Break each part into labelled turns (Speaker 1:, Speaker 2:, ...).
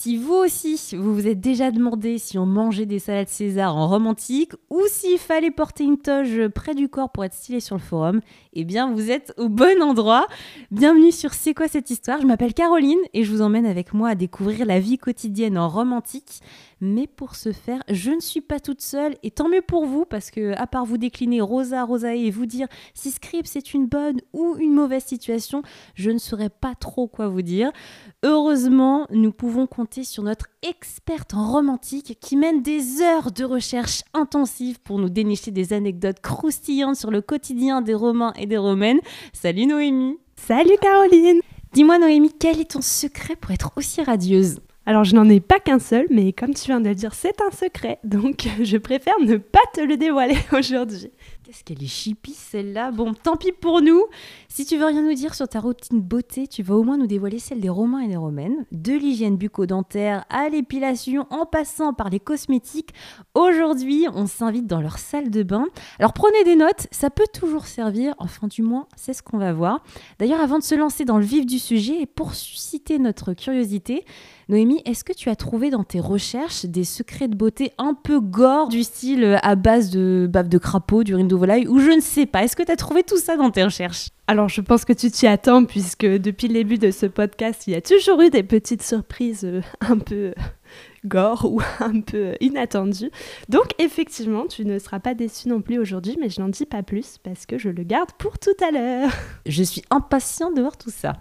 Speaker 1: Si vous aussi, vous vous êtes déjà demandé si on mangeait des salades César en romantique ou s'il fallait porter une toge près du corps pour être stylé sur le forum, eh bien vous êtes au bon endroit. Bienvenue sur C'est quoi cette histoire? Je m'appelle Caroline et je vous emmène avec moi à découvrir la vie quotidienne en romantique. Mais pour ce faire, je ne suis pas toute seule et tant mieux pour vous parce que à part vous décliner Rosa, Rosae et vous dire si Script c'est une bonne ou une mauvaise situation, je ne saurais pas trop quoi vous dire. Heureusement, nous pouvons compter sur notre experte en romantique qui mène des heures de recherche intensive pour nous dénicher des anecdotes croustillantes sur le quotidien des Romains et des Romaines. Salut Noémie
Speaker 2: Salut Caroline
Speaker 1: Dis-moi Noémie, quel est ton secret pour être aussi radieuse?
Speaker 2: Alors je n'en ai pas qu'un seul, mais comme tu viens de le dire, c'est un secret, donc je préfère ne pas te le dévoiler aujourd'hui.
Speaker 1: Qu'est-ce qu'elle est chippie celle-là Bon, tant pis pour nous. Si tu veux rien nous dire sur ta routine beauté, tu vas au moins nous dévoiler celle des Romains et des Romaines. De l'hygiène bucco-dentaire à l'épilation en passant par les cosmétiques. Aujourd'hui, on s'invite dans leur salle de bain. Alors prenez des notes, ça peut toujours servir. Enfin, du moins, c'est ce qu'on va voir. D'ailleurs, avant de se lancer dans le vif du sujet et pour susciter notre curiosité, Noémie, est-ce que tu as trouvé dans tes recherches des secrets de beauté un peu gore du style euh, à base de bave de crapaud, d'urine de volaille ou je ne sais pas Est-ce que tu as trouvé tout ça dans tes recherches?
Speaker 2: Alors je pense que tu t'y attends puisque depuis le début de ce podcast, il y a toujours eu des petites surprises euh, un peu gore ou un peu inattendues. Donc effectivement, tu ne seras pas déçu non plus aujourd'hui, mais je n'en dis pas plus parce que je le garde pour tout à l'heure.
Speaker 1: Je suis impatient de voir tout ça.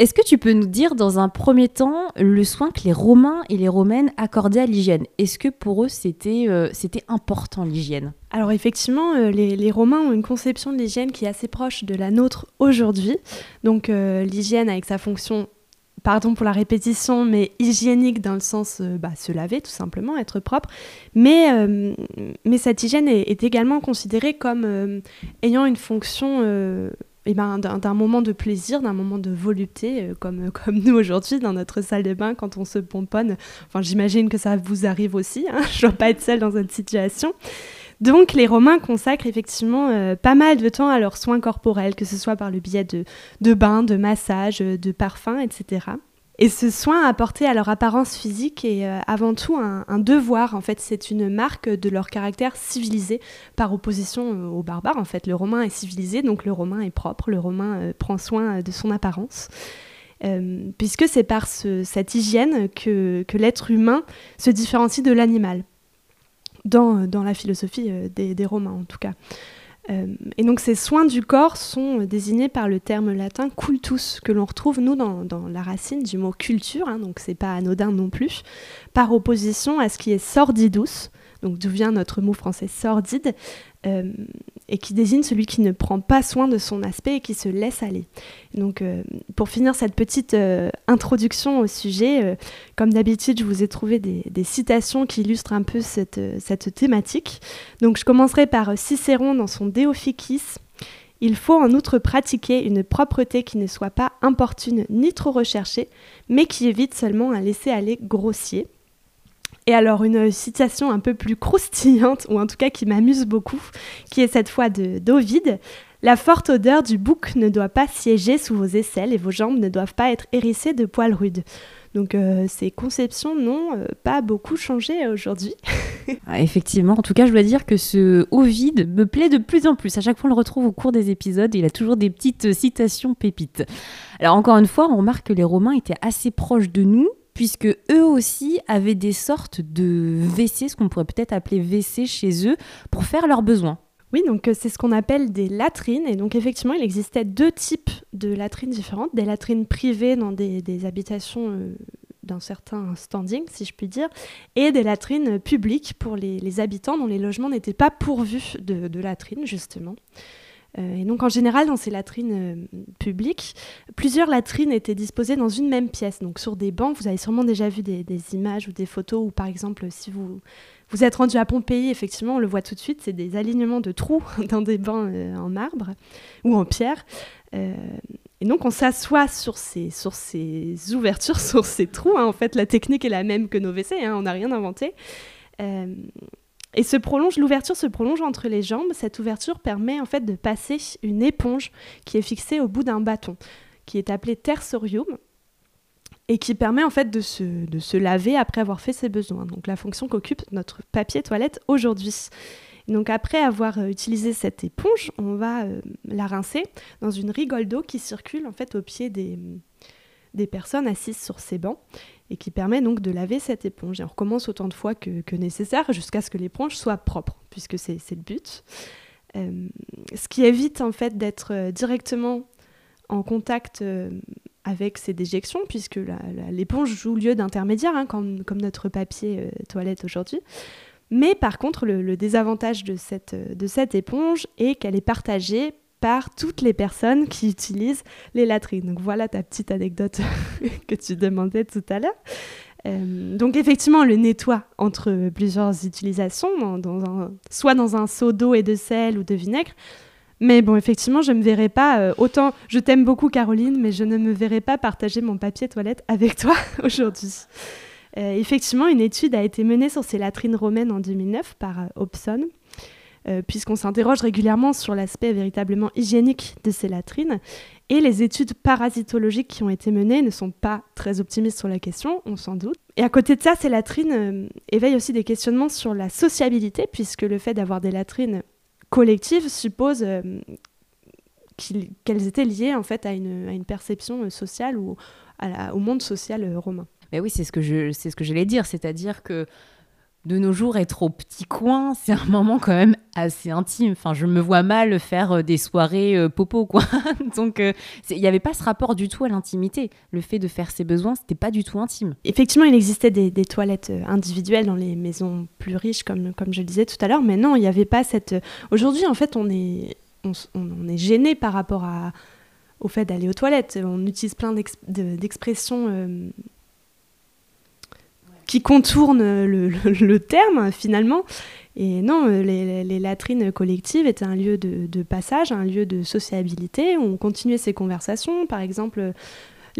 Speaker 1: Est-ce que tu peux nous dire dans un premier temps le soin que les Romains et les Romaines accordaient à l'hygiène? Est-ce que pour eux c'était euh, important l'hygiène?
Speaker 2: Alors effectivement, euh, les, Romains ont une conception de l'hygiène qui est assez proche de la nôtre aujourd'hui. Donc euh, l'hygiène avec sa fonction, pardon pour la répétition, mais hygiénique dans le sens bah, se laver tout simplement, être propre. Mais, mais cette hygiène est également considérée comme ayant une fonction eh ben, d'un moment de plaisir, d'un moment de volupté, euh, comme, comme nous aujourd'hui dans notre salle de bain quand on se pomponne. Enfin, j'imagine que ça vous arrive aussi, hein je ne dois pas être seule dans cette situation. Donc les Romains consacrent effectivement euh, pas mal de temps à leurs soins corporels, que ce soit par le biais de, de bains, de massages, de parfums, etc. Et ce soin apporté à leur apparence physique est euh, avant tout un, devoir. En fait, c'est une marque de leur caractère civilisé par opposition euh, aux barbares. En fait, le romain est civilisé, donc le romain est propre, le romain euh, prend soin de son apparence. puisque c'est par cette hygiène que, l'être humain se différencie de l'animal, dans, la philosophie des Romains en tout cas. Euh, et donc ces soins du corps sont désignés par le terme latin cultus, que l'on retrouve nous dans, la racine du mot culture, hein, donc c'est pas anodin non plus, par opposition à ce qui est sordidus, donc d'où vient notre mot français sordide, euh, et qui désigne celui qui ne prend pas soin de son aspect et qui se laisse aller. Donc, euh, pour finir cette petite euh, introduction au sujet, comme d'habitude, je vous ai trouvé des, citations qui illustrent un peu cette, cette, thématique. Donc, je commencerai par Cicéron dans son De Il faut en outre pratiquer une propreté qui ne soit pas importune ni trop recherchée, mais qui évite seulement un laisser-aller grossier. Et alors une citation un peu plus croustillante, ou en tout cas qui m'amuse beaucoup, qui est cette fois de d'Ovide. La forte odeur du bouc ne doit pas siéger sous vos aisselles et vos jambes ne doivent pas être hérissées de poils rudes. Donc euh, ces conceptions n'ont euh, pas beaucoup changé aujourd'hui.
Speaker 1: Ah, effectivement, en tout cas, je dois dire que ce Ovide me plaît de plus en plus. À chaque fois, on le retrouve au cours des épisodes. il a toujours des petites citations pépites. Alors encore une fois, on remarque que les Romains étaient assez proches de nous, puisque eux aussi avaient des sortes de WC, ce qu'on pourrait peut-être appeler WC chez eux, pour faire leurs besoins.
Speaker 2: Oui, donc euh, c'est ce qu'on appelle des latrines. Et donc effectivement, il existait deux types de latrines différentes. Des latrines privées dans des, habitations euh, d'un certain standing, si je puis dire, et des latrines publiques pour les, habitants dont les logements n'étaient pas pourvus de, de latrines, justement. Euh, et donc en général, dans ces latrines euh, publiques, plusieurs latrines étaient disposées dans une même pièce. Donc sur des bancs, vous avez sûrement déjà vu des, images ou des photos où par exemple si vous vous êtes rendu à Pompéi, effectivement, on le voit tout de suite, c'est des alignements de trous dans des bancs euh, en marbre ou en pierre. et donc on s'assoit sur ces, sur ces ouvertures, sur ces trous. Hein. En fait, la technique est la même que nos WC, hein, on n'a rien inventé. Et se prolonge, l'ouverture se prolonge entre les jambes. Cette ouverture permet en fait de passer une éponge qui est fixée au bout d'un bâton, qui est appelé tersorium et qui permet en fait de se, de se laver après avoir fait ses besoins. Donc la fonction qu'occupe notre papier toilette aujourd'hui. Donc après avoir euh, utilisé cette éponge, on va euh, la rincer dans une rigole d'eau qui circule en fait au pied des, des personnes assises sur ces bancs et qui permet donc de laver cette éponge. Et on recommence autant de fois que, nécessaire jusqu'à ce que l'éponge soit propre, puisque c'est le but. Euh, ce qui évite en fait d'être directement en contact avec ces déjections, puisque l'éponge joue lieu d'intermédiaire, hein, comme, notre papier toilette aujourd'hui. Mais par contre, le, désavantage de cette éponge est qu'elle est partagée par toutes les personnes qui utilisent les latrines. Donc voilà ta petite anecdote que tu demandais tout à l'heure. Euh, donc effectivement, le nettoie entre plusieurs utilisations, soit dans un seau d'eau et de sel ou de vinaigre. Mais bon, effectivement, je ne me verrai pas, euh, autant je t'aime beaucoup Caroline, mais je ne me verrai pas partager mon papier toilette avec toi aujourd'hui. Euh, effectivement, une étude a été menée sur ces latrines romaines en 2009 par Hobson, euh, puisqu'on s'interroge régulièrement sur l'aspect véritablement hygiénique de ces latrines. Et les études parasitologiques qui ont été menées ne sont pas très optimistes sur la question, on s'en doute. Et à côté de ça, ces latrines éveillent aussi des questionnements sur la sociabilité, puisque le fait d'avoir des latrines collectives suppose qu'elles étaient liées en fait à une, perception sociale ou au monde social romain.
Speaker 1: Mais oui, c'est ce que je, c'est ce que j'allais dire, c'est-à-dire que de nos jours, être au petit coin, c'est un moment quand même assez intime. Enfin, je me vois mal faire euh, des soirées euh, popo, quoi. Donc, euh, il n'y avait pas ce rapport du tout à l'intimité. Le fait de faire ses besoins, c'était pas du tout intime.
Speaker 2: Effectivement, il existait des, toilettes individuelles dans les maisons plus riches, comme, comme je le disais tout à l'heure, mais non, il n'y avait pas cette. Aujourd'hui, en fait, on est, on, est gêné par rapport à, au fait d'aller aux toilettes. On utilise plein d'expressions qui contourne le, terme finalement. Et non, les, latrines collectives étaient un lieu de, de, passage, un lieu de sociabilité. On continuait ces conversations. Par exemple,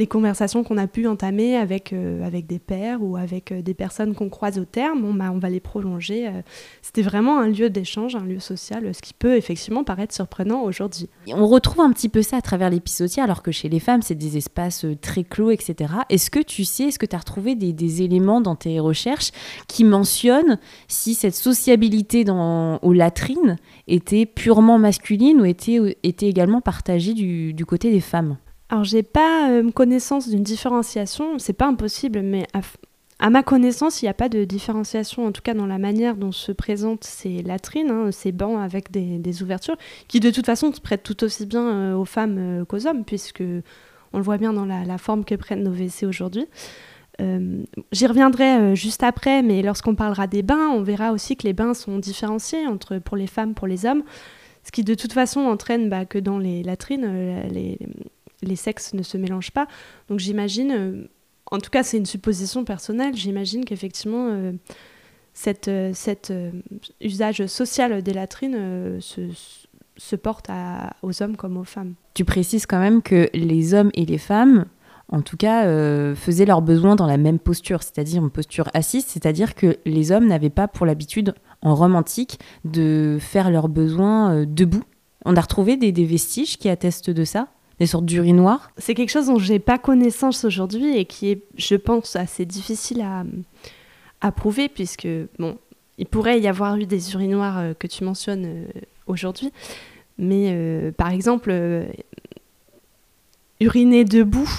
Speaker 2: les conversations qu'on a pu entamer avec, euh, avec des pères ou avec euh, des personnes qu'on croise au terme, bah, on va les prolonger. Euh. C'était vraiment un lieu d'échange, un lieu social, ce qui peut effectivement paraître surprenant aujourd'hui.
Speaker 1: On retrouve un petit peu ça à travers l'épisodier, alors que chez les femmes, c'est des espaces très clos, etc. Est-ce que tu sais, est-ce que tu as retrouvé des, éléments dans tes recherches qui mentionnent si cette sociabilité dans, aux latrines était purement masculine ou était, était également partagée du côté des femmes?
Speaker 2: Alors, j'ai pas euh, connaissance d'une différenciation, c'est pas impossible, mais à, ma connaissance, il n'y a pas de différenciation, en tout cas dans la manière dont se présentent ces latrines, hein, ces bancs avec des, ouvertures, qui de toute façon se prêtent tout aussi bien euh, aux femmes euh, qu'aux hommes, puisque on le voit bien dans la, forme que prennent nos WC aujourd'hui. J'y reviendrai juste après, mais lorsqu'on parlera des bains, on verra aussi que les bains sont différenciés entre pour les femmes, pour les hommes, ce qui de toute façon entraîne bah, que dans les latrines, les, les sexes ne se mélangent pas. Donc j'imagine, euh, en tout cas c'est une supposition personnelle, j'imagine qu'effectivement euh, cet euh, cet usage social des latrines se, se, porte aux hommes comme aux femmes.
Speaker 1: Tu précises quand même que les hommes et les femmes, en tout cas, faisaient leurs besoins dans la même posture, c'est-à-dire une posture assise, c'est-à-dire que les hommes n'avaient pas pour l'habitude en romantique de faire leurs besoins debout. On a retrouvé des vestiges qui attestent de ça? Des sortes d'urinoirs.
Speaker 2: C'est quelque chose dont j'ai pas connaissance aujourd'hui et qui est, je pense, assez difficile à, à prouver puisque, bon, il pourrait y avoir eu des urinoirs euh, que tu mentionnes euh, aujourd'hui, mais euh, par exemple, uriner debout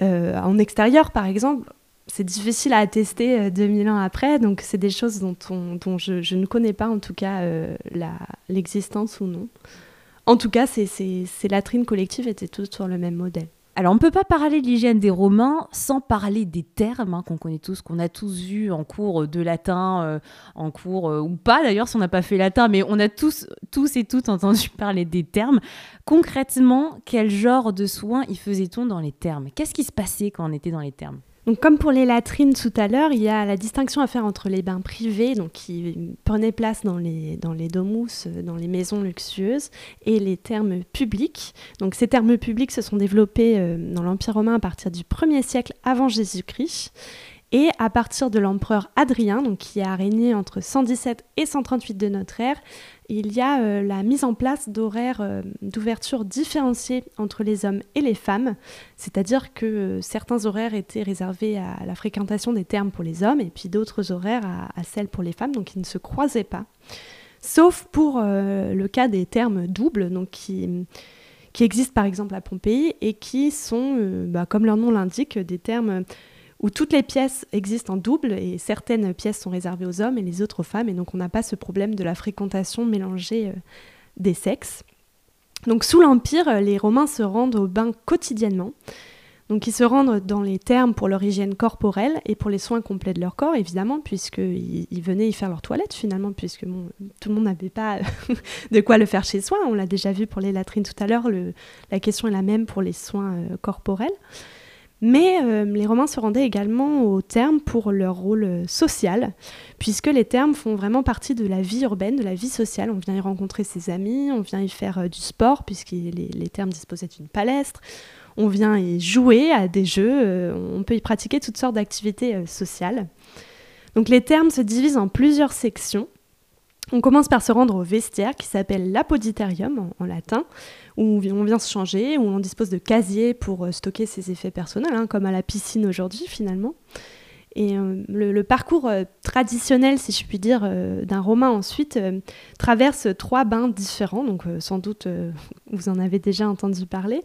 Speaker 2: en extérieur, par exemple, c'est difficile à attester 2000 ans après, donc c'est des choses dont, dont je, je, ne connais pas en tout cas l'existence ou non. En tout cas, ces, latrines collectives étaient toutes sur le même modèle.
Speaker 1: Alors, on ne peut pas parler de l'hygiène des Romains sans parler des termes hein, qu'on connaît tous, qu'on a tous vus en cours de latin, euh, en cours euh, ou pas d'ailleurs si on n'a pas fait latin, mais on a tous, tous et toutes entendu parler des termes. Concrètement, quel genre de soins y faisait-on dans les termes? Qu'est-ce qui se passait quand on était dans les termes?
Speaker 2: Comme pour les latrines tout à l'heure, il y a la distinction à faire entre les bains privés, donc qui prenaient place dans les, dans domus, dans les maisons luxueuses, et les thermes publics. Donc, ces thermes publics se sont développés euh, dans l'Empire romain à partir du 1er siècle avant Jésus-Christ. Et à partir de l'empereur Adrien, qui a régné entre 117 et 138 de notre ère, il y a euh, la mise en place d'horaires euh, d'ouverture différenciés entre les hommes et les femmes, c'est-à-dire que euh, certains horaires étaient réservés à la fréquentation des termes pour les hommes et puis d'autres horaires à, celles pour les femmes, donc ils ne se croisaient pas. Sauf pour le cas des termes doubles, donc qui, existent par exemple à Pompéi et qui sont, bah, comme leur nom l'indique, des termes où toutes les pièces existent en double et certaines pièces sont réservées aux hommes et les autres aux femmes. Et donc on n'a pas ce problème de la fréquentation mélangée euh, des sexes. Donc sous l'Empire, euh, les Romains se rendent au bain quotidiennement. Donc ils se rendent dans les termes pour leur hygiène corporelle et pour les soins complets de leur corps, évidemment, puisqu'ils ils venaient y faire leur toilette finalement, puisque tout le monde n'avait pas de quoi le faire chez soi. On l'a déjà vu pour les latrines tout à l'heure, la question est la même pour les soins euh, corporels. Mais euh, les Romains se rendaient également aux termes pour leur rôle euh, social, puisque les termes font vraiment partie de la vie urbaine, de la vie sociale. On vient y rencontrer ses amis, on vient y faire euh, du sport, puisque les, les, termes disposaient d'une palestre, on vient y jouer à des jeux, on peut y pratiquer toutes sortes d'activités sociales. Donc les termes se divisent en plusieurs sections. On commence par se rendre au vestiaire qui s'appelle l'apoditerium en latin, où on vient se changer, où on dispose de casiers pour euh, stocker ses effets personnels, hein, comme à la piscine aujourd'hui finalement. Et euh, le, parcours euh, traditionnel, si je puis dire, d'un romain ensuite traverse trois bains différents, donc sans doute vous en avez déjà entendu parler.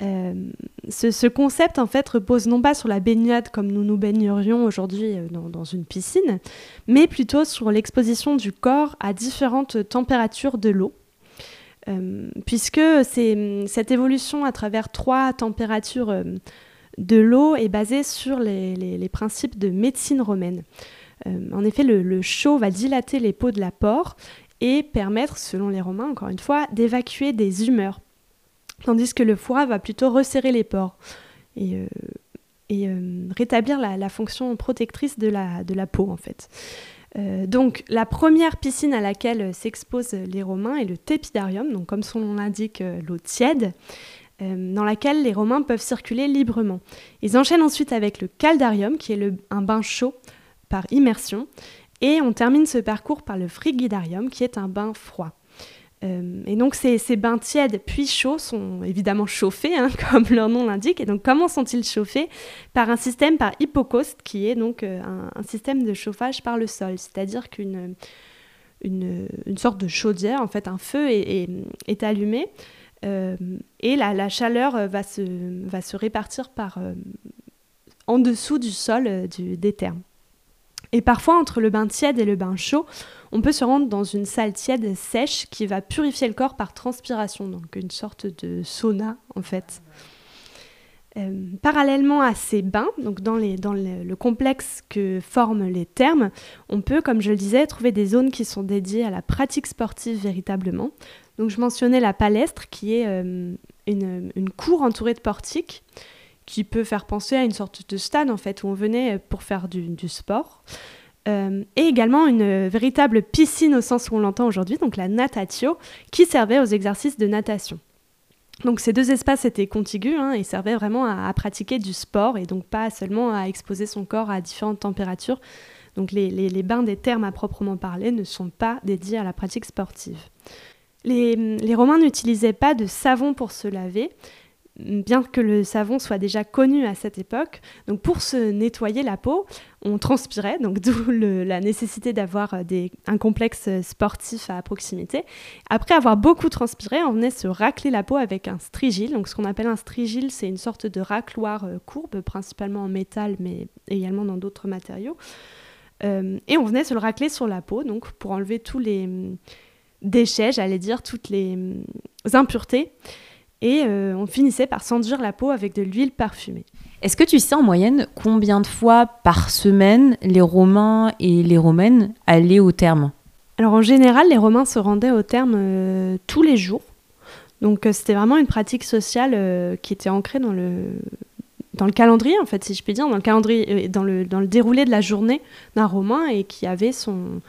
Speaker 2: Ce, concept en fait repose non pas sur la baignade comme nous nous baignerions aujourd'hui dans, dans, une piscine, mais plutôt sur l'exposition du corps à différentes températures de l'eau. Euh, puisque cette évolution à travers trois températures euh, de l'eau est basée sur les, principes de médecine romaine. Euh, en effet, le, chaud va dilater les peaux de la pore et permettre, selon les Romains, encore une fois, d'évacuer des humeurs, tandis que le froid va plutôt resserrer les pores et, rétablir la, fonction protectrice de la, peau, en fait. Euh, donc la première piscine à laquelle euh, s'exposent les Romains est le tepidarium, comme son nom l'indique, euh, l'eau tiède, dans laquelle les Romains peuvent circuler librement. Ils enchaînent ensuite avec le caldarium, qui est un bain chaud par immersion, et on termine ce parcours par le frigidarium, qui est un bain froid. Euh, et donc ces, bains tièdes puis chauds sont évidemment chauffés, hein, comme leur nom l'indique. Et donc comment sont-ils chauffés? Par un système par hypocauste, qui est donc euh, un, système de chauffage par le sol, c'est-à-dire qu'une une, sorte de chaudière, en fait un feu est, allumé euh, et la, chaleur va se, va se répartir par, en dessous du sol des termes. Et parfois, entre le bain tiède et le bain chaud, on peut se rendre dans une salle tiède sèche qui va purifier le corps par transpiration, donc une sorte de sauna en fait. Euh, parallèlement à ces bains, donc dans, le, complexe que forment les thermes, on peut, comme je le disais, trouver des zones qui sont dédiées à la pratique sportive véritablement. Donc je mentionnais la palestre qui est euh, une, cour entourée de portiques qui peut faire penser à une sorte de stade en fait où on venait pour faire du, sport. Euh, et également une véritable piscine au sens où on l'entend aujourd'hui, donc la natatio, qui servait aux exercices de natation. Donc ces deux espaces étaient contigus hein, et servaient vraiment à, pratiquer du sport et donc pas seulement à exposer son corps à différentes températures. Donc les, bains des thermes à proprement parler ne sont pas dédiés à la pratique sportive. Les Romains n'utilisaient pas de savon pour se laver, bien que le savon soit déjà connu à cette époque. Donc pour se nettoyer la peau, on transpirait, donc d'où la nécessité d'avoir euh, un complexe sportif à proximité. Après avoir beaucoup transpiré, on venait se racler la peau avec un strigile. Donc ce qu'on appelle un strigile, c'est une sorte de racloir euh, courbe, principalement en métal, mais également dans d'autres matériaux. Euh, et on venait se le racler sur la peau, donc pour enlever tous les hum, déchets, j'allais dire, toutes les hum, impuretés et euh, on finissait par s'enduire la peau avec de l'huile parfumée.
Speaker 1: Est-ce que tu sais en moyenne combien de fois par semaine les Romains et les Romaines allaient au terme?
Speaker 2: Alors en général, les Romains se rendaient au terme euh, tous les jours. Donc euh, c'était vraiment une pratique sociale qui était ancrée dans le, dans le calendrier, en fait, si je puis dire, dans le calendrier, dans le, dans le déroulé de la journée d'un Romain et qui avait son,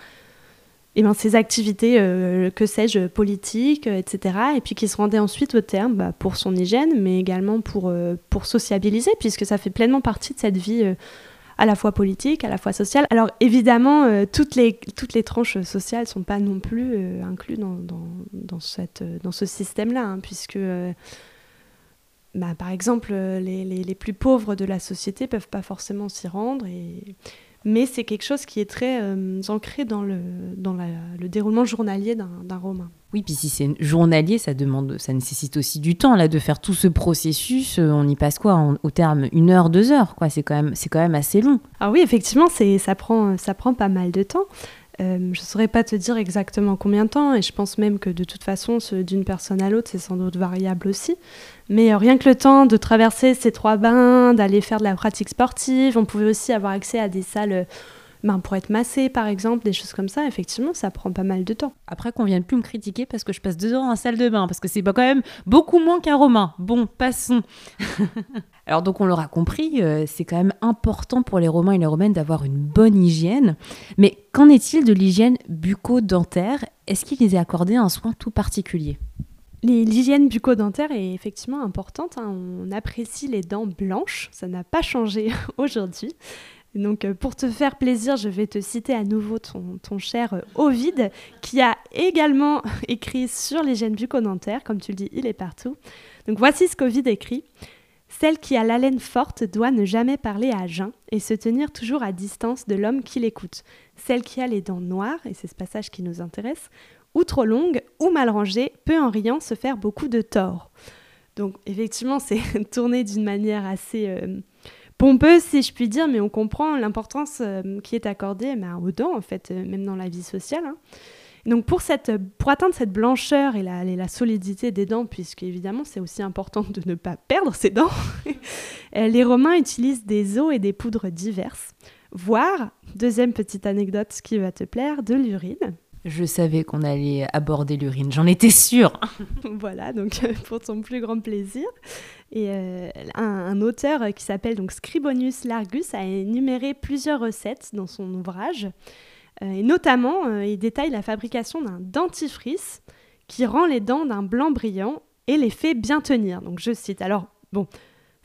Speaker 2: et ben, ces activités, euh, que sais-je, politiques, euh, etc. Et puis qui se rendait ensuite au terme bah, pour son hygiène, mais également pour, euh, pour sociabiliser, puisque ça fait pleinement partie de cette vie à la fois politique, à la fois sociale. Alors évidemment, toutes, les, toutes les tranches sociales ne sont pas non plus incluses dans, dans, ce système-là, hein, puisque bah, par exemple, les, les, les, plus pauvres de la société peuvent pas forcément s'y rendre. Et mais c'est quelque chose qui est très euh, ancré dans le, dans le déroulement journalier d'un roman.
Speaker 1: Oui, puis si c'est journalier, ça demande, ça nécessite aussi du temps là de faire tout ce processus. Euh, on y passe quoi au terme une heure, deux heures quoi. C'est quand même, c'est quand même assez long.
Speaker 2: Ah oui, effectivement, c'est ça prend, ça prend pas mal de temps. Euh, je ne saurais pas te dire exactement combien de temps, et je pense même que de toute façon, d'une personne à l'autre, c'est sans doute variable aussi. Mais euh, rien que le temps de traverser ces trois bains, d'aller faire de la pratique sportive, on pouvait aussi avoir accès à des salles euh, ben, pour être massé, par exemple, des choses comme ça. Effectivement, ça prend pas mal de temps.
Speaker 1: Après qu'on vienne plus me critiquer parce que je passe deux heures en salle de bain, parce que c'est quand même beaucoup moins qu'un romain. Bon, passons. Alors donc on l'aura compris, euh, c'est quand même important pour les Romains et les Romaines d'avoir une bonne hygiène. Mais qu'en est-il de l'hygiène bucco-dentaire? Est-ce qu'il les a accordé un soin tout particulier?
Speaker 2: L'hygiène bucco-dentaire est effectivement importante. Hein. On apprécie les dents blanches, ça n'a pas changé aujourd'hui. Donc, euh, pour te faire plaisir, je vais te citer à nouveau ton, cher euh, Ovide, qui a également écrit sur l'hygiène bucco-dentaire. Comme tu le dis, il est partout. Donc, voici ce qu'Ovide écrit. Celle qui a l'haleine forte doit ne jamais parler à jeun et se tenir toujours à distance de l'homme qui l'écoute. Celle qui a les dents noires, et c'est ce passage qui nous intéresse, ou trop longues ou mal rangées, peut en riant se faire beaucoup de tort. Donc effectivement, c'est tourné d'une manière assez euh, pompeuse, si je puis dire, mais on comprend l'importance euh, qui est accordée bah, aux dents, en fait, euh, même dans la vie sociale. Hein. Donc pour, atteindre cette blancheur et la, la solidité des dents, puisque évidemment c'est aussi important de ne pas perdre ses dents, euh, les Romains utilisent des eaux et des poudres diverses, voire, deuxième petite anecdote qui va te plaire, de l'urine.
Speaker 1: Je savais qu'on allait aborder l'urine, j'en étais sûre.
Speaker 2: voilà, donc pour ton plus grand plaisir. Et euh, un, auteur qui s'appelle donc Scribonius Largus a énuméré plusieurs recettes dans son ouvrage. Euh, et notamment, euh, il détaille la fabrication d'un dentifrice qui rend les dents d'un blanc brillant et les fait bien tenir. Donc je cite. Alors, bon,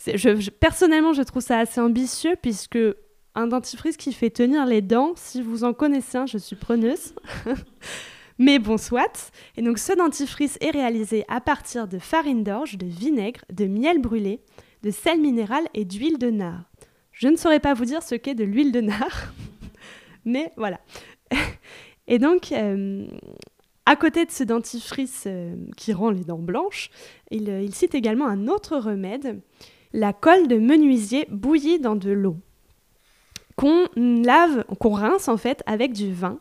Speaker 2: je, personnellement, je trouve ça assez ambitieux puisque un dentifrice qui fait tenir les dents, si vous en connaissez un, je suis preneuse. Mais bon, soit. Et donc ce dentifrice est réalisé à partir de farine d'orge, de vinaigre, de miel brûlé, de sel minéral et d'huile de nard. Je ne saurais pas vous dire ce qu'est de l'huile de nard. Mais voilà. Et donc, euh, à côté de ce dentifrice euh, qui rend les dents blanches, euh, il, cite également un autre remède, la colle de menuisier bouillie dans de l'eau, qu'on lave, qu'on rince en fait avec du vin.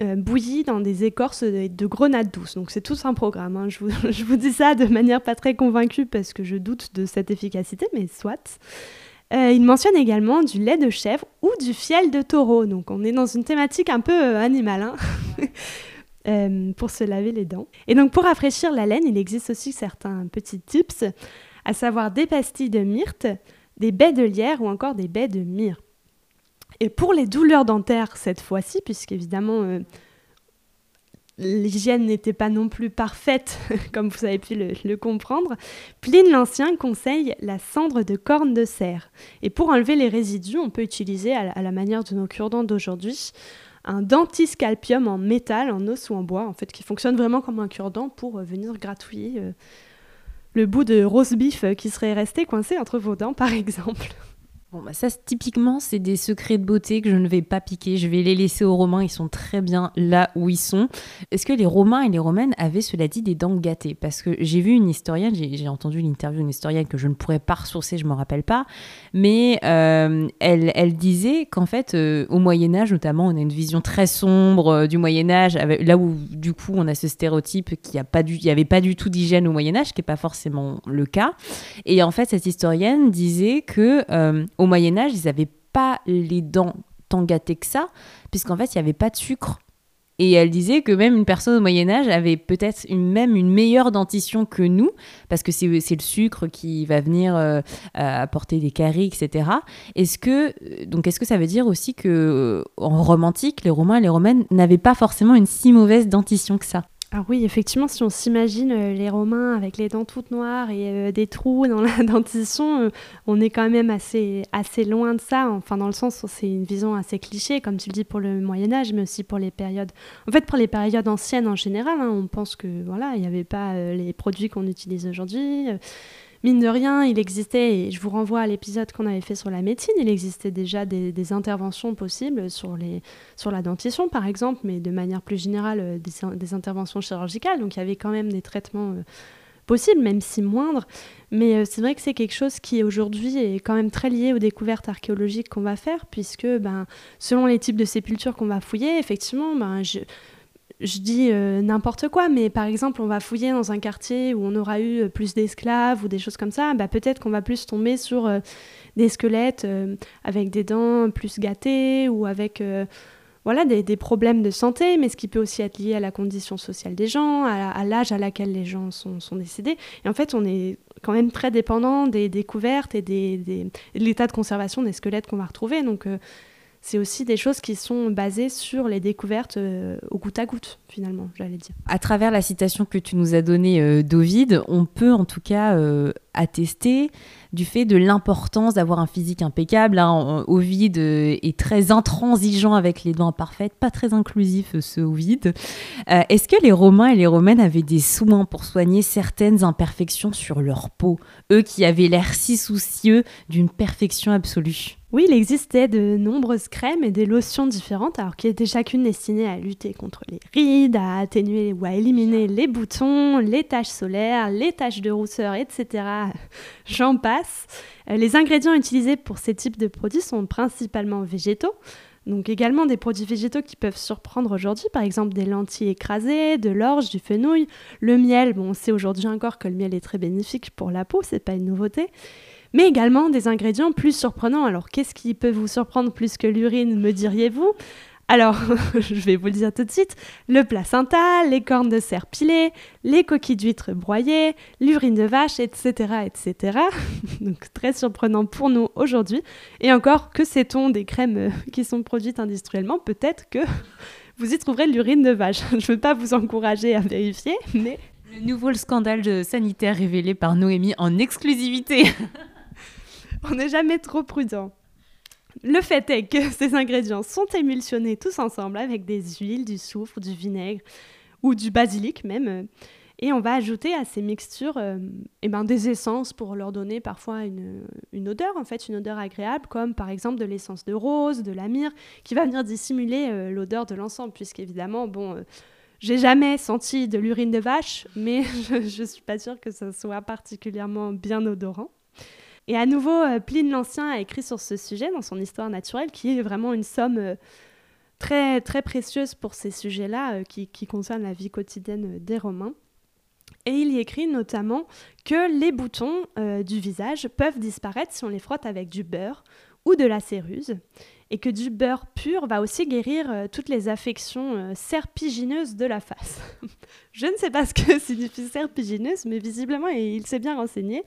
Speaker 2: bouilli dans des écorces de, grenade douce. Donc c'est tout un programme. Hein. Je, vous, je, vous, dis ça de manière pas très convaincue parce que je doute de cette efficacité, mais soit. Euh, il mentionne également du lait de chèvre ou du fiel de taureau. Donc on est dans une thématique un peu euh, animale hein. euh, pour se laver les dents. Et donc pour rafraîchir la laine, il existe aussi certains petits tips, à savoir des pastilles de myrte, des baies de lierre ou encore des baies de myrrhe. Et pour les douleurs dentaires cette fois-ci, puisqu'évidemment l'hygiène n'était pas non plus parfaite, comme vous avez pu le, comprendre, Pline l'Ancien conseille la cendre de corne de cerf. Et pour enlever les résidus, on peut utiliser, à la, manière de nos cure-dents d'aujourd'hui, un dentiscalpium en métal, en os ou en bois, en fait, qui fonctionne vraiment comme un cure-dent pour euh, venir gratouiller euh, le bout de roast beef euh, qui serait resté coincé entre vos dents, par exemple.
Speaker 1: Bon, bah ça, typiquement, c'est des secrets de beauté que je ne vais pas piquer. Je vais les laisser aux Romains. Ils sont très bien là où ils sont. Est-ce que les Romains et les Romaines avaient, cela dit, des dents gâtées? Parce que j'ai vu une historienne, j'ai entendu l'interview d'une historienne que je ne pourrais pas ressourcer, je ne me rappelle pas. Mais euh, elle, elle, disait qu'en fait, euh, au Moyen-Âge, notamment, on a une vision très sombre euh, du Moyen-Âge, là où, du coup, on a ce stéréotype qu'il n'y avait pas du tout d'hygiène au Moyen-Âge, qui n'est pas forcément le cas. Et en fait, cette historienne disait que au Moyen Âge, ils n'avaient pas les dents tant gâtées que ça, puisqu'en fait, il n'y avait pas de sucre. Et elle disait que même une personne au Moyen Âge avait peut-être une, même une meilleure dentition que nous, parce que c'est le sucre qui va venir euh, apporter des caries, etc. Est-ce que, donc est-ce que ça veut dire aussi que en romantique, les Romains et les Romaines n'avaient pas forcément une si mauvaise dentition que ça?
Speaker 2: Alors oui, effectivement, si on s'imagine euh, les Romains avec les dents toutes noires et euh, des trous dans la dentition, euh, on est quand même assez, assez loin de ça. Enfin, dans le sens où c'est une vision assez cliché, comme tu le dis pour le Moyen Âge, mais aussi pour les périodes. En fait, pour les périodes anciennes en général, hein, on pense que voilà, il n'y avait pas les produits qu'on utilise aujourd'hui mine de rien, il existait, et je vous renvoie à l'épisode qu'on avait fait sur la médecine, il existait déjà des, interventions possibles sur, les, sur la dentition, par exemple, mais de manière plus générale, euh, des, interventions chirurgicales. Donc il y avait quand même des traitements euh, possibles, même si moindres. Mais euh, c'est vrai que c'est quelque chose qui aujourd'hui est quand même très lié aux découvertes archéologiques qu'on va faire, puisque ben, selon les types de sépultures qu'on va fouiller, effectivement, ben, je, je dis euh, n'importe quoi, mais par exemple, on va fouiller dans un quartier où on aura eu euh, plus d'esclaves ou des choses comme ça, bah, peut-être qu'on va plus tomber sur euh, des squelettes avec des dents plus gâtées ou avec voilà, des, problèmes de santé, mais ce qui peut aussi être lié à la condition sociale des gens, à, l'âge à laquelle les gens sont, décédés. Et en fait, on est quand même très dépendant des découvertes et des, de l'état de conservation des squelettes qu'on va retrouver. Donc, c'est aussi des choses qui sont basées sur les découvertes euh, au goutte à goutte, finalement, j'allais dire.
Speaker 1: À travers la citation que tu nous as donnée euh, on peut en tout cas euh, attester du fait de l'importance d'avoir un physique impeccable. Hein. Ovide est très intransigeant avec les dents imparfaites, pas très inclusif ce Ovide. Est-ce que les Romains et les Romaines avaient des soins pour soigner certaines imperfections sur leur peau? Eux qui avaient l'air si soucieux d'une perfection absolue?
Speaker 2: Oui, il existait de nombreuses crèmes et des lotions différentes, alors qui étaient chacune destinées à lutter contre les rides, à atténuer ou à éliminer les boutons, les taches solaires, les taches de rousseur, etc. J'en passe. Euh, les ingrédients utilisés pour ces types de produits sont principalement végétaux. Donc également des produits végétaux qui peuvent surprendre aujourd'hui, par exemple des lentilles écrasées, de l'orge, du fenouil, le miel. Bon, on sait aujourd'hui encore que le miel est très bénéfique pour la peau, c'est pas une nouveauté mais également des ingrédients plus surprenants. Alors, qu'est-ce qui peut vous surprendre plus que l'urine, me diriez-vous? Alors, je vais vous le dire tout de suite, le placenta, les cornes de cerf pilées, les coquilles d'huîtres broyées, l'urine de vache, etc., etc. Donc très surprenant pour nous aujourd'hui. Et encore, que sait-on des crèmes euh, qui sont produites industriellement? Peut-être que vous y trouverez l'urine de vache. Je ne veux pas vous encourager à vérifier, mais...
Speaker 1: Le nouveau scandale sanitaire révélé par Noémie en exclusivité
Speaker 2: on n'est jamais trop prudent. Le fait est que ces ingrédients sont émulsionnés tous ensemble avec des huiles, du soufre, du vinaigre ou du basilic même. Et on va ajouter à ces mixtures euh, eh ben, des essences pour leur donner parfois une, odeur, en fait, une odeur agréable, comme par exemple de l'essence de rose, de la myrrhe, qui va venir dissimuler euh, l'odeur de l'ensemble, puisqu'évidemment, bon, euh, j'ai jamais senti de l'urine de vache, mais je ne suis pas sûre que ce soit particulièrement bien odorant. Et à nouveau, euh, Pline l'Ancien a écrit sur ce sujet dans son Histoire naturelle, qui est vraiment une somme euh, très, très précieuse pour ces sujets-là, euh, qui, qui concernent la vie quotidienne des Romains. Et il y écrit notamment que les boutons du visage peuvent disparaître si on les frotte avec du beurre ou de la céruse, et que du beurre pur va aussi guérir toutes les affections serpigineuses de la face. Je ne sais pas ce que signifie serpigineuse, mais visiblement il s'est bien renseigné.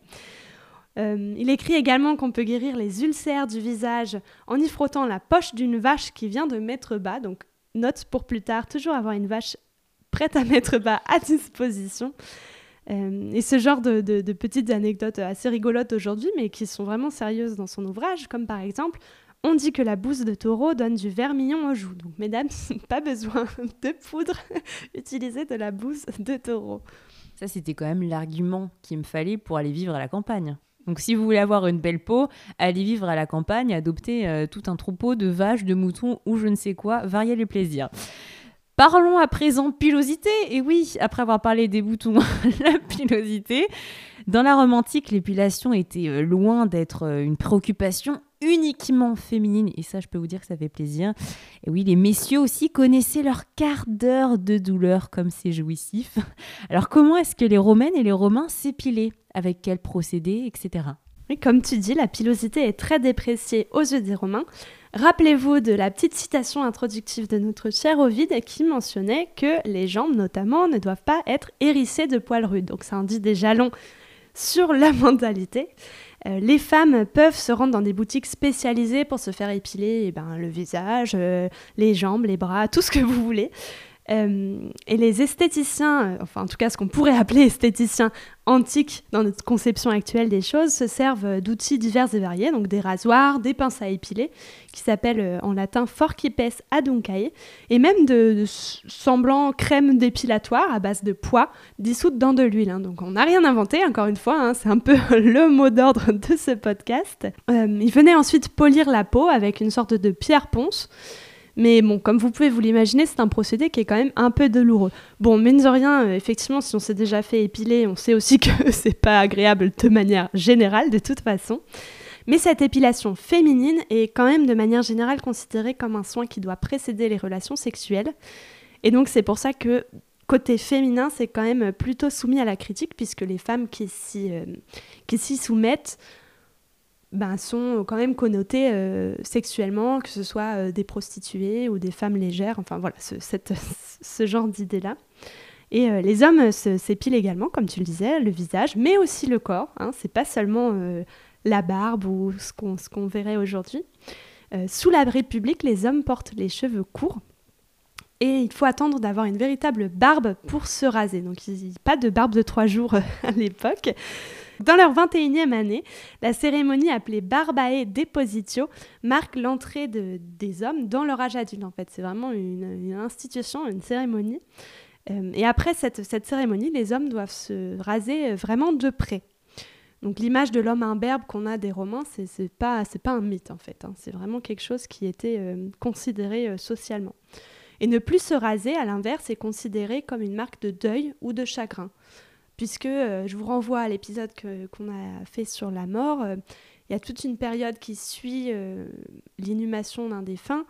Speaker 2: Euh, il écrit également qu'on peut guérir les ulcères du visage en y frottant la poche d'une vache qui vient de mettre bas. Donc, note pour plus tard, toujours avoir une vache prête à mettre bas à disposition. Euh, et ce genre de, petites anecdotes assez rigolotes aujourd'hui, mais qui sont vraiment sérieuses dans son ouvrage, comme par exemple, on dit que la bouse de taureau donne du vermillon aux joues. Donc, mesdames, pas besoin de poudre, utilisez de la bouse de taureau.
Speaker 1: Ça, c'était quand même l'argument qu'il me fallait pour aller vivre à la campagne. Donc si vous voulez avoir une belle peau, allez vivre à la campagne, adoptez euh, tout un troupeau de vaches, de moutons ou je ne sais quoi, variez les plaisirs. Parlons à présent pilosité. Et oui, après avoir parlé des boutons, la pilosité. Dans la Rome antique, l'épilation était euh, loin d'être euh, une préoccupation uniquement féminine. Et ça, je peux vous dire que ça fait plaisir. Et oui, les messieurs aussi connaissaient leur quart d'heure de douleur comme c'est jouissif. Alors comment est-ce que les Romaines et les Romains s'épilaient? Avec quel procédé, etc.
Speaker 2: Oui, comme tu dis, la pilosité est très dépréciée aux yeux des Romains. Rappelez-vous de la petite citation introductive de notre cher Ovide qui mentionnait que les jambes, notamment, ne doivent pas être hérissées de poils rudes. Donc ça en dit des jalons sur la mentalité. Euh, les femmes peuvent se rendre dans des boutiques spécialisées pour se faire épiler eh ben, le visage, euh, les jambes, les bras, tout ce que vous voulez. Euh, et les esthéticiens, euh, enfin en tout cas ce qu'on pourrait appeler esthéticiens antiques dans notre conception actuelle des choses, se servent euh, d'outils divers et variés, donc des rasoirs, des pinces à épiler, qui s'appellent en latin forcipes aduncae, et même de, semblants crèmes dépilatoire à base de pois dissoutes dans de l'huile. Hein. Donc on n'a rien inventé, encore une fois, hein, c'est un peu le mot d'ordre de ce podcast. il venait ensuite polir la peau avec une sorte de pierre ponce. Mais bon, comme vous pouvez vous l'imaginer, c'est un procédé qui est quand même un peu douloureux. Bon, mine rien, euh, effectivement, si on s'est déjà fait épiler, on sait aussi que c'est pas agréable de manière générale, de toute façon. Mais cette épilation féminine est quand même de manière générale considérée comme un soin qui doit précéder les relations sexuelles. Et donc c'est pour ça que côté féminin, c'est quand même plutôt soumis à la critique, puisque les femmes qui s'y euh, soumettent ben, sont quand même connotées euh, sexuellement, que ce soit euh, des prostituées ou des femmes légères, enfin voilà, ce, genre d'idée-là. Et euh, les hommes s'épilent également, comme tu le disais, le visage, mais aussi le corps. Hein, c'est pas seulement la barbe ou ce qu'on qu'on verrait aujourd'hui. sous l'abri public, les hommes portent les cheveux courts. Et il faut attendre d'avoir une véritable barbe pour se raser. Donc, pas de barbe de trois jours à l'époque. Dans leur 21e année, la cérémonie appelée Barbae Depositio marque l'entrée de, des hommes dans leur âge adulte. En fait, c'est vraiment une, institution, une cérémonie. Euh, et après cette, cette, cérémonie, les hommes doivent se raser euh, vraiment de près. Donc l'image de l'homme imberbe qu'on a des Romains, c'est pas c'est pas un mythe en fait. Hein. C'est vraiment quelque chose qui était euh, considéré socialement. Et ne plus se raser, à l'inverse, est considéré comme une marque de deuil ou de chagrin puisque euh, je vous renvoie à l'épisode qu'on a fait sur la mort. Euh, il y a toute une période qui suit euh, l'inhumation d'un défunt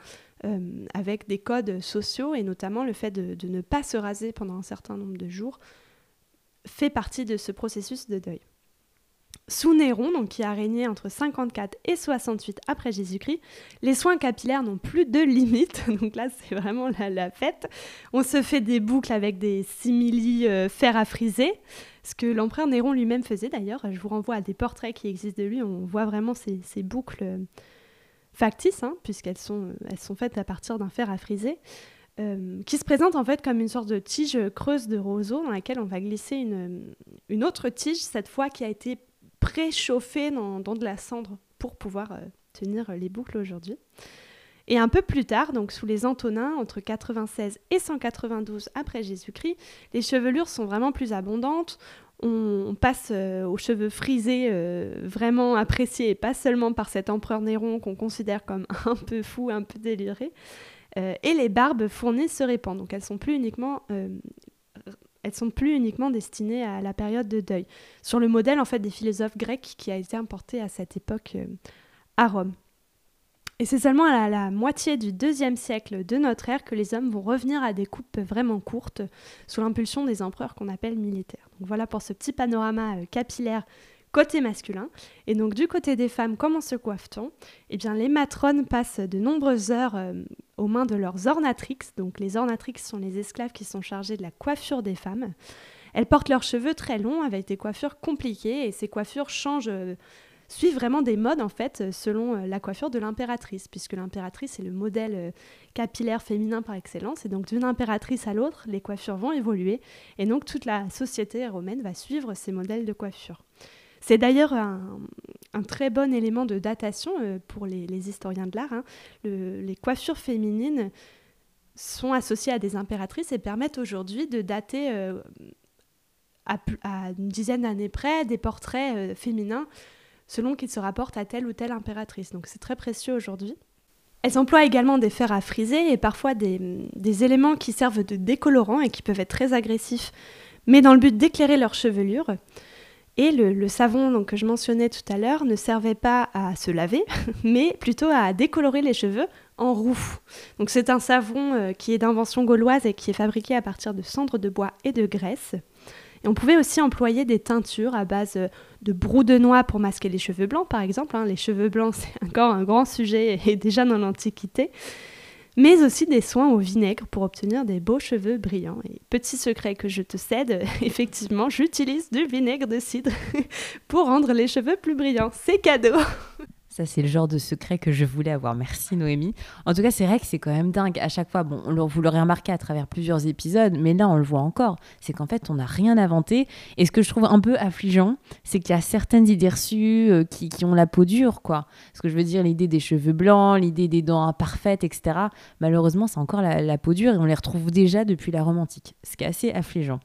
Speaker 2: avec des codes sociaux et notamment le fait de, de, ne pas se raser pendant un certain nombre de jours fait partie de ce processus de deuil. Sous Néron, donc qui a régné entre 54 et 68 après Jésus-Christ, les soins capillaires n'ont plus de limite. Donc là, c'est vraiment la, fête. On se fait des boucles avec des simili euh, fer à friser, ce que l'empereur Néron lui-même faisait d'ailleurs. Je vous renvoie à des portraits qui existent de lui. On voit vraiment ces, boucles euh, factices, hein, puisqu'elles sont, euh, sont faites à partir d'un fer à friser. qui se présente en fait comme une sorte de tige creuse de roseau dans laquelle on va glisser une autre tige, cette fois qui a été préchauffé dans, de la cendre pour pouvoir euh, tenir les boucles aujourd'hui. Et un peu plus tard, donc sous les Antonins, entre 96 et 192 après Jésus-Christ, les chevelures sont vraiment plus abondantes. On, passe euh, aux cheveux frisés, euh, vraiment appréciés, pas seulement par cet empereur Néron qu'on considère comme un peu fou, un peu déliré. et les barbes fournies se répandent, donc elles sont plus uniquement elles sont plus uniquement destinées à la période de deuil, sur le modèle en fait des philosophes grecs qui a été importé à cette époque euh, à Rome. Et c'est seulement à la, moitié du deuxième siècle de notre ère que les hommes vont revenir à des coupes vraiment courtes, sous l'impulsion des empereurs qu'on appelle militaires. Donc voilà pour ce petit panorama euh, capillaire côté masculin. Et donc du côté des femmes, comment se coiffe-t-on? Eh bien les matrones passent de nombreuses heures euh, aux mains de leurs ornatrix. Donc les ornatrix sont les esclaves qui sont chargés de la coiffure des femmes. Elles portent leurs cheveux très longs avec des coiffures compliquées et ces coiffures changent euh, suivent vraiment des modes en fait selon euh, la coiffure de l'impératrice puisque l'impératrice est le modèle capillaire féminin par excellence et donc d'une impératrice à l'autre les coiffures vont évoluer et donc toute la société romaine va suivre ces modèles de coiffure. C'est d'ailleurs un, très bon élément de datation euh, pour les, historiens de l'art. Hein. les coiffures féminines sont associées à des impératrices et permettent aujourd'hui de dater euh, à, une dizaine d'années près des portraits euh, féminins selon qu'ils se rapportent à telle ou telle impératrice. Donc c'est très précieux aujourd'hui. Elles emploient également des fers à friser et parfois des, des, éléments qui servent de décolorants et qui peuvent être très agressifs, mais dans le but d'éclairer leur chevelure. Et le, savon que je mentionnais tout à l'heure ne servait pas à se laver, mais plutôt à décolorer les cheveux en roux. Donc c'est un savon euh, qui est d'invention gauloise et qui est fabriqué à partir de cendres de bois et de graisse. Et on pouvait aussi employer des teintures à base euh, de brou de noix pour masquer les cheveux blancs, par exemple. Hein. Les cheveux blancs, c'est encore un grand sujet et déjà dans l'Antiquité mais aussi des soins au vinaigre pour obtenir des beaux cheveux brillants. Et petit secret que je te cède, effectivement, j'utilise du vinaigre de cidre pour rendre les cheveux plus brillants. C'est cadeau
Speaker 1: Ça, c'est le genre de secret que je voulais avoir. Merci Noémie. En tout cas, c'est vrai que c'est quand même dingue. À chaque fois, bon, vous l'aurez remarqué à travers plusieurs épisodes, mais là, on le voit encore. C'est qu'en fait, on n'a rien inventé. Et ce que je trouve un peu affligeant, c'est qu'il y a certaines idées reçues euh, qui, ont la peau dure, quoi. Ce que je veux dire, l'idée des cheveux blancs, l'idée des dents imparfaites, etc. Malheureusement, c'est encore la, la peau dure et on les retrouve déjà depuis la romantique. Ce qui est assez affligeant.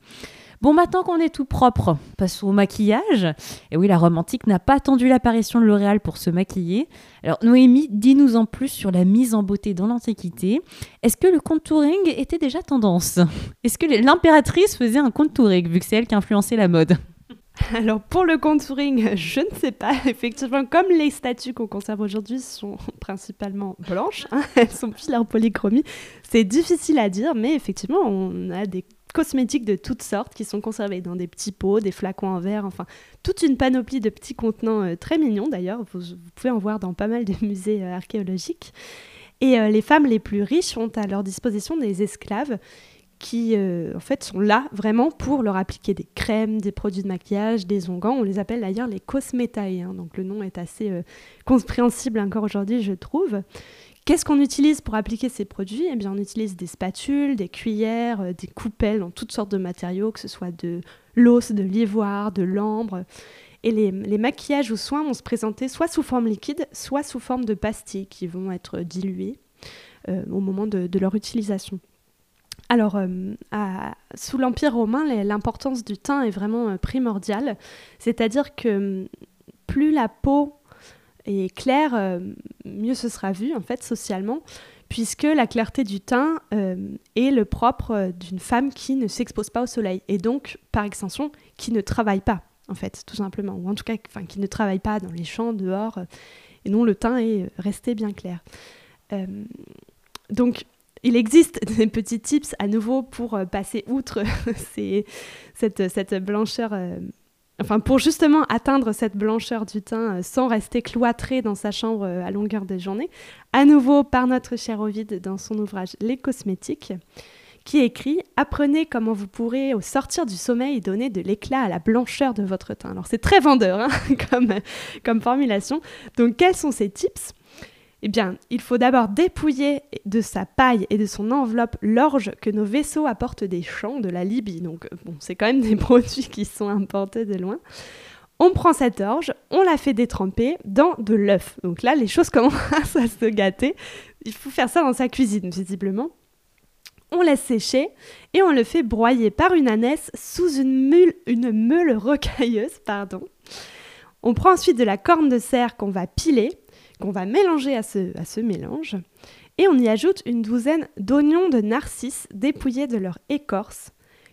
Speaker 1: Bon, maintenant qu'on est tout propre, passons au maquillage. Et oui, la romantique n'a pas attendu l'apparition de L'Oréal pour se maquiller. Alors, Noémie, dis-nous en plus sur la mise en beauté dans l'Antiquité. Est-ce que le contouring était déjà tendance? Est-ce que l'impératrice faisait un contouring, vu que c'est elle qui influençait la mode?
Speaker 2: Alors pour le contouring, je ne sais pas. Effectivement, comme les statues qu'on conserve aujourd'hui sont principalement blanches, hein, elles sont pile en polychromie, c'est difficile à dire, mais effectivement, on a des cosmétiques de toutes sortes qui sont conservés dans des petits pots, des flacons en verre, enfin toute une panoplie de petits contenants euh, très mignons d'ailleurs. Vous, pouvez en voir dans pas mal de musées euh, archéologiques. Et euh, les femmes les plus riches ont à leur disposition des esclaves qui en fait sont là vraiment pour leur appliquer des crèmes, des produits de maquillage, des onguents. On les appelle d'ailleurs les cosmétae, hein. donc le nom est assez compréhensible encore aujourd'hui, je trouve. Qu'est-ce qu'on utilise pour appliquer ces produits? Eh bien, on utilise des spatules, des cuillères, euh, des coupelles en toutes sortes de matériaux, que ce soit de l'os, de l'ivoire, de l'ambre. Et les, maquillages ou soins vont se présenter soit sous forme liquide, soit sous forme de pastilles qui vont être diluées euh, au moment de, leur utilisation. Alors, euh, sous l'Empire romain, l'importance du teint est vraiment primordiale, c'est-à-dire que hum, plus la peau et clair, euh, mieux ce sera vu en fait socialement, puisque la clarté du teint euh, est le propre euh, d'une femme qui ne s'expose pas au soleil et donc par extension qui ne travaille pas en fait tout simplement, ou en tout cas qui ne travaille pas dans les champs dehors, et non le teint est resté bien clair. donc il existe des petits tips à nouveau pour passer outre cette, cette, blancheur enfin pour justement atteindre cette blancheur du teint euh, sans rester cloîtré dans sa chambre euh, à longueur de journée, à nouveau par notre cher Ovid dans son ouvrage Les cosmétiques, qui écrit Apprenez comment vous pourrez, au sortir du sommeil, donner de l'éclat à la blancheur de votre teint. Alors c'est très vendeur hein, comme formulation. Donc quels sont ces tips? Eh bien, il faut d'abord dépouiller de sa paille et de son enveloppe l'orge que nos vaisseaux apportent des champs de la Libye. Donc, bon, c'est quand même des produits qui sont importés de loin. On prend cette orge, on la fait détremper dans de l'œuf. Donc là, les choses commencent à se gâter. Il faut faire ça dans sa cuisine, visiblement. On laisse sécher et on le fait broyer par une ânesse sous une meule, une meule rocailleuse. Pardon. On prend ensuite de la corne de cerf qu'on va piler qu'on va mélanger à ce, à ce mélange. Et on y ajoute une douzaine d'oignons de narcisse dépouillés de leur écorce,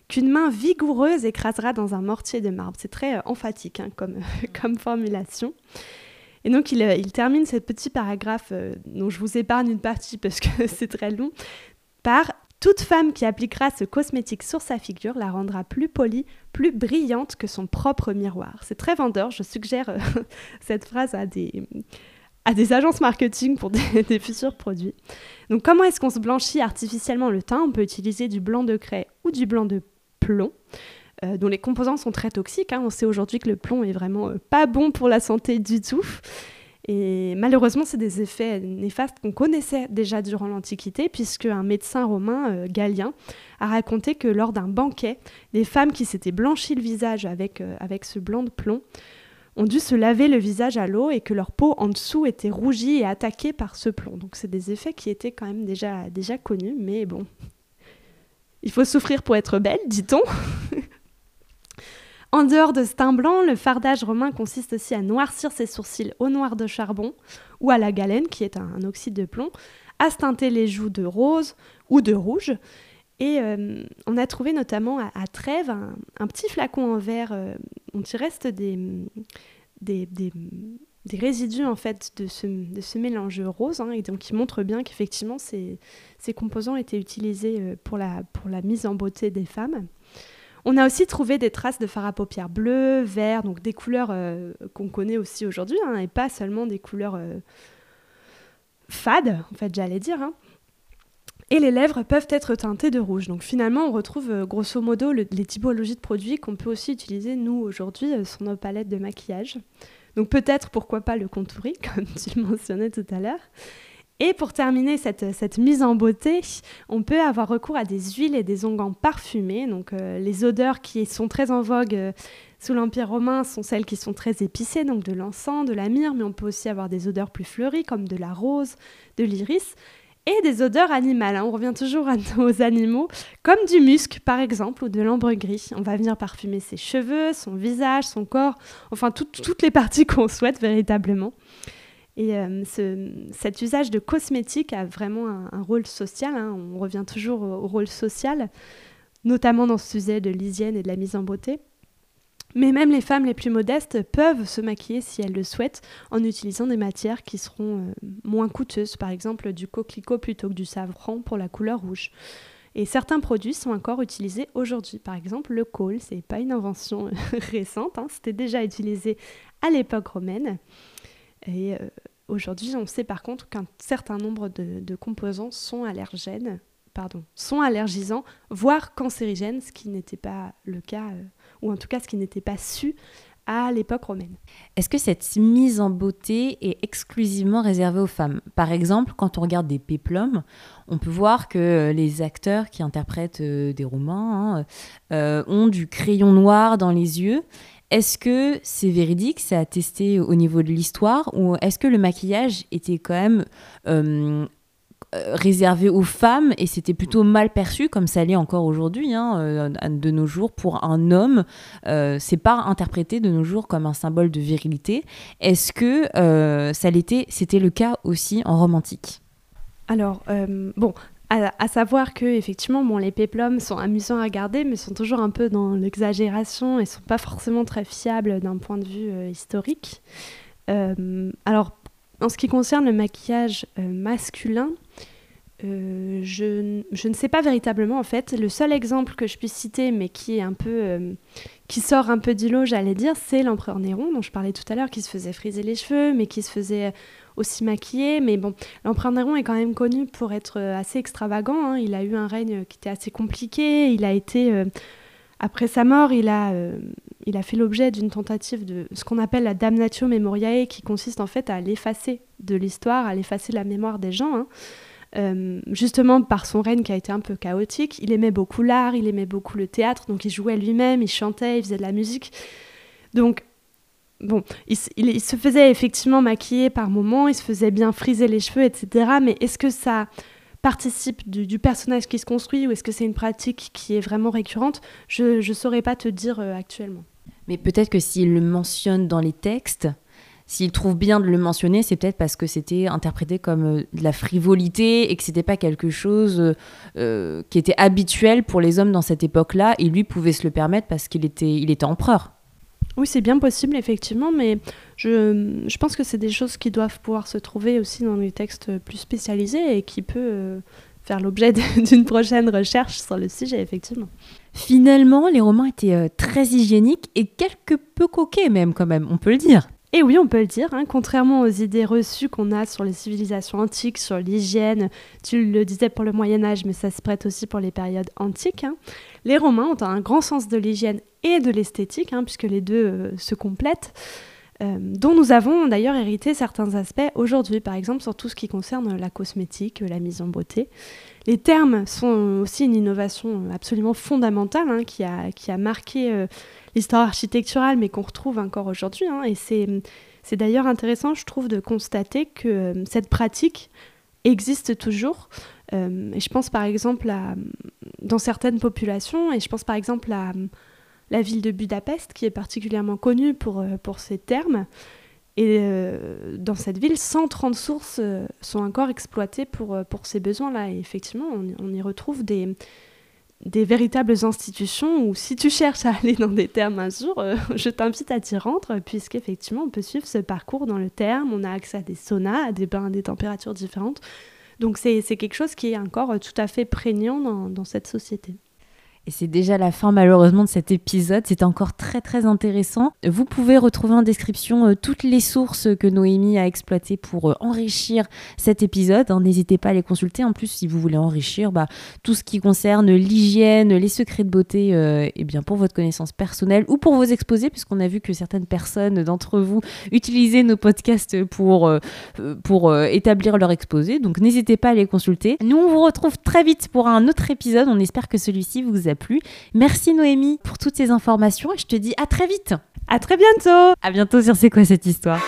Speaker 2: qu'une main vigoureuse écrasera dans un mortier de marbre. C'est très euh, emphatique hein, comme, comme formulation. Et donc il, euh, il, termine ce petit paragraphe euh, dont je vous épargne une partie parce que c'est très long, par toute femme qui appliquera ce cosmétique sur sa figure la rendra plus polie, plus brillante que son propre miroir. C'est très vendeur, je suggère cette phrase à des, à des agences marketing pour des, futurs produits. Donc comment est-ce qu'on se blanchit artificiellement le teint? On peut utiliser du blanc de craie ou du blanc de plomb. Euh, dont les composants sont très toxiques. Hein. On sait aujourd'hui que le plomb est vraiment euh, pas bon pour la santé du tout. Et malheureusement, c'est des effets néfastes qu'on connaissait déjà durant l'Antiquité, puisque un médecin romain, euh, Galien, a raconté que lors d'un banquet, les femmes qui s'étaient blanchies le visage avec, avec ce blanc de plomb ont dû se laver le visage à l'eau et que leur peau en dessous était rougie et attaquée par ce plomb. Donc c'est des effets qui étaient quand même déjà, connus, mais bon. Il faut souffrir pour être belle, dit-on. en dehors de ce teint blanc, le fardage romain consiste aussi à noircir ses sourcils au noir de charbon ou à la galène, qui est un, oxyde de plomb, à se teinter les joues de rose ou de rouge, et euh, on a trouvé notamment à, Trèves un, petit flacon en verre euh, dont il reste des, résidus en fait de ce, mélange rose, hein, et donc qui montre bien qu'effectivement ces, composants étaient utilisés euh, pour la, mise en beauté des femmes. On a aussi trouvé des traces de fard à paupières bleu, vert, donc des couleurs qu'on connaît aussi aujourd'hui, hein, et pas seulement des couleurs fades, en fait, j'allais dire. Hein. Et les lèvres peuvent être teintées de rouge. Donc finalement, on retrouve euh, grosso modo les typologies de produits qu'on peut aussi utiliser, nous, aujourd'hui, euh, sur nos palettes de maquillage. Donc peut-être pourquoi pas le contouri, comme tu mentionnais tout à l'heure. Et pour terminer cette, cette, mise en beauté, on peut avoir recours à des huiles et des onguents parfumés. Donc euh, les odeurs qui sont très en vogue sous l'Empire romain sont celles qui sont très épicées, donc de l'encens, de la myrrhe, mais on peut aussi avoir des odeurs plus fleuries comme de la rose, de l'iris et des odeurs animales. Hein. On revient toujours à nos animaux, comme du musc par exemple, ou de l'ambre gris. On va venir parfumer ses cheveux, son visage, son corps, enfin toutes les parties qu'on souhaite véritablement. Et euh, cet usage de cosmétiques a vraiment un, rôle social. Hein. On revient toujours au, rôle social, notamment dans ce sujet de l'hygiène et de la mise en beauté. Mais même les femmes les plus modestes peuvent se maquiller si elles le souhaitent en utilisant des matières qui seront euh, moins coûteuses, par exemple du coquelicot plutôt que du savon pour la couleur rouge. Et certains produits sont encore utilisés aujourd'hui. Par exemple, le kohl, c'est pas une invention récente, hein. c'était déjà utilisé à l'époque romaine. Et euh, aujourd'hui, on sait par contre qu'un certain nombre de, composants sont allergènes, pardon, sont allergisants, voire cancérigènes, ce qui n'était pas le cas. Euh, ou en tout cas ce qui n'était pas su à l'époque romaine.
Speaker 1: Est-ce que cette mise en beauté est exclusivement réservée aux femmes? Par exemple, quand on regarde des péplums, on peut voir que les acteurs qui interprètent euh, des romans hein, euh, ont du crayon noir dans les yeux. Est-ce que c'est véridique, c'est attesté au niveau de l'histoire, ou est-ce que le maquillage était quand même euh, euh, réservé aux femmes et c'était plutôt mal perçu comme ça l'est encore aujourd'hui hein, euh, de nos jours pour un homme. Euh, c'est pas interprété de nos jours comme un symbole de virilité. Est-ce que ça l'était c'était le cas aussi en romantique?
Speaker 2: Alors bon à, savoir que effectivement bon les péplums sont amusants à regarder mais sont toujours un peu dans l'exagération et sont pas forcément très fiables d'un point de vue historique. Alors en ce qui concerne le maquillage masculin, euh, je, je, ne sais pas véritablement en fait. Le seul exemple que je puisse citer, mais qui est un peu, euh, qui sort un peu du lot, j'allais dire, c'est l'empereur Néron dont je parlais tout à l'heure, qui se faisait friser les cheveux, mais qui se faisait aussi maquiller. Mais bon, l'empereur Néron est quand même connu pour être euh, assez extravagant. Hein. Il a eu un règne qui était assez compliqué. Il a été, après sa mort, il a, il a fait l'objet d'une tentative de ce qu'on appelle la damnatio memoriae, qui consiste en fait à l'effacer de l'histoire, à l'effacer de la mémoire des gens. Hein. Euh, justement par son règne qui a été un peu chaotique. Il aimait beaucoup l'art, il aimait beaucoup le théâtre, donc il jouait lui-même, il chantait, il faisait de la musique. Donc, bon, il, se faisait effectivement maquiller par moments, il se faisait bien friser les cheveux, etc. Mais est-ce que ça participe du, personnage qui se construit ou est-ce que c'est une pratique qui est vraiment récurrente Je ne saurais pas te dire euh, actuellement.
Speaker 1: Mais peut-être que s'il le mentionne dans les textes, s'il trouve bien de le mentionner, c'est peut-être parce que c'était interprété comme euh, de la frivolité et que c'était pas quelque chose euh, qui était habituel pour les hommes dans cette époque-là. Et lui pouvait se le permettre parce qu'il était, il était empereur.
Speaker 2: Oui, c'est bien possible, effectivement, mais je, je pense que c'est des choses qui doivent pouvoir se trouver aussi dans des textes plus spécialisés et qui peut faire l'objet d'une prochaine recherche sur le sujet, effectivement.
Speaker 1: Finalement, les Romains étaient très hygiéniques et quelque peu coquets même, quand même, on peut le dire.
Speaker 2: Et oui, on peut le dire, hein, contrairement aux idées reçues qu'on a sur les civilisations antiques, sur l'hygiène, tu le disais pour le Moyen Âge, mais ça se prête aussi pour les périodes antiques, hein. les Romains ont un grand sens de l'hygiène et de l'esthétique, hein, puisque les deux euh, se complètent, euh, dont nous avons d'ailleurs hérité certains aspects aujourd'hui, par exemple sur tout ce qui concerne la cosmétique, la mise en beauté. Les termes sont aussi une innovation absolument fondamentale qui, a, qui a marqué... Euh, l'histoire architecturale, mais qu'on retrouve encore aujourd'hui. Hein, et c'est d'ailleurs intéressant, je trouve, de constater que cette pratique existe toujours. Et je pense par exemple à, dans certaines populations, et je pense par exemple à la ville de Budapest, qui est particulièrement connue pour, euh, pour ses termes. Et dans cette ville, 130 sources sont encore exploitées pour, pour ces besoins-là. Et effectivement, on y retrouve des, des véritables institutions où si tu cherches à aller dans des termes un jour, euh, je t'invite à t'y rendre, puisqu'effectivement, on peut suivre ce parcours dans le terme, on a accès à des saunas, à des bains à des températures différentes. Donc c'est quelque chose qui est encore tout à fait prégnant dans, dans cette société.
Speaker 1: Et c'est déjà la fin malheureusement de cet épisode. C'est encore très très intéressant. Vous pouvez retrouver en description euh, toutes les sources que Noémie a exploitées pour euh, enrichir cet épisode. Hein. N'hésitez pas à les consulter. En plus, si vous voulez enrichir bah, tout ce qui concerne l'hygiène, les secrets de beauté, et euh, eh bien pour votre connaissance personnelle ou pour vos exposés, puisqu'on a vu que certaines personnes d'entre vous utilisaient nos podcasts pour, pour établir leur exposé. Donc n'hésitez pas à les consulter. Nous, on vous retrouve très vite pour un autre épisode. On espère que celui-ci vous a plu. Merci Noémie pour toutes ces informations et je te dis à très vite.
Speaker 2: À très bientôt.
Speaker 1: À bientôt sur C'est quoi cette histoire?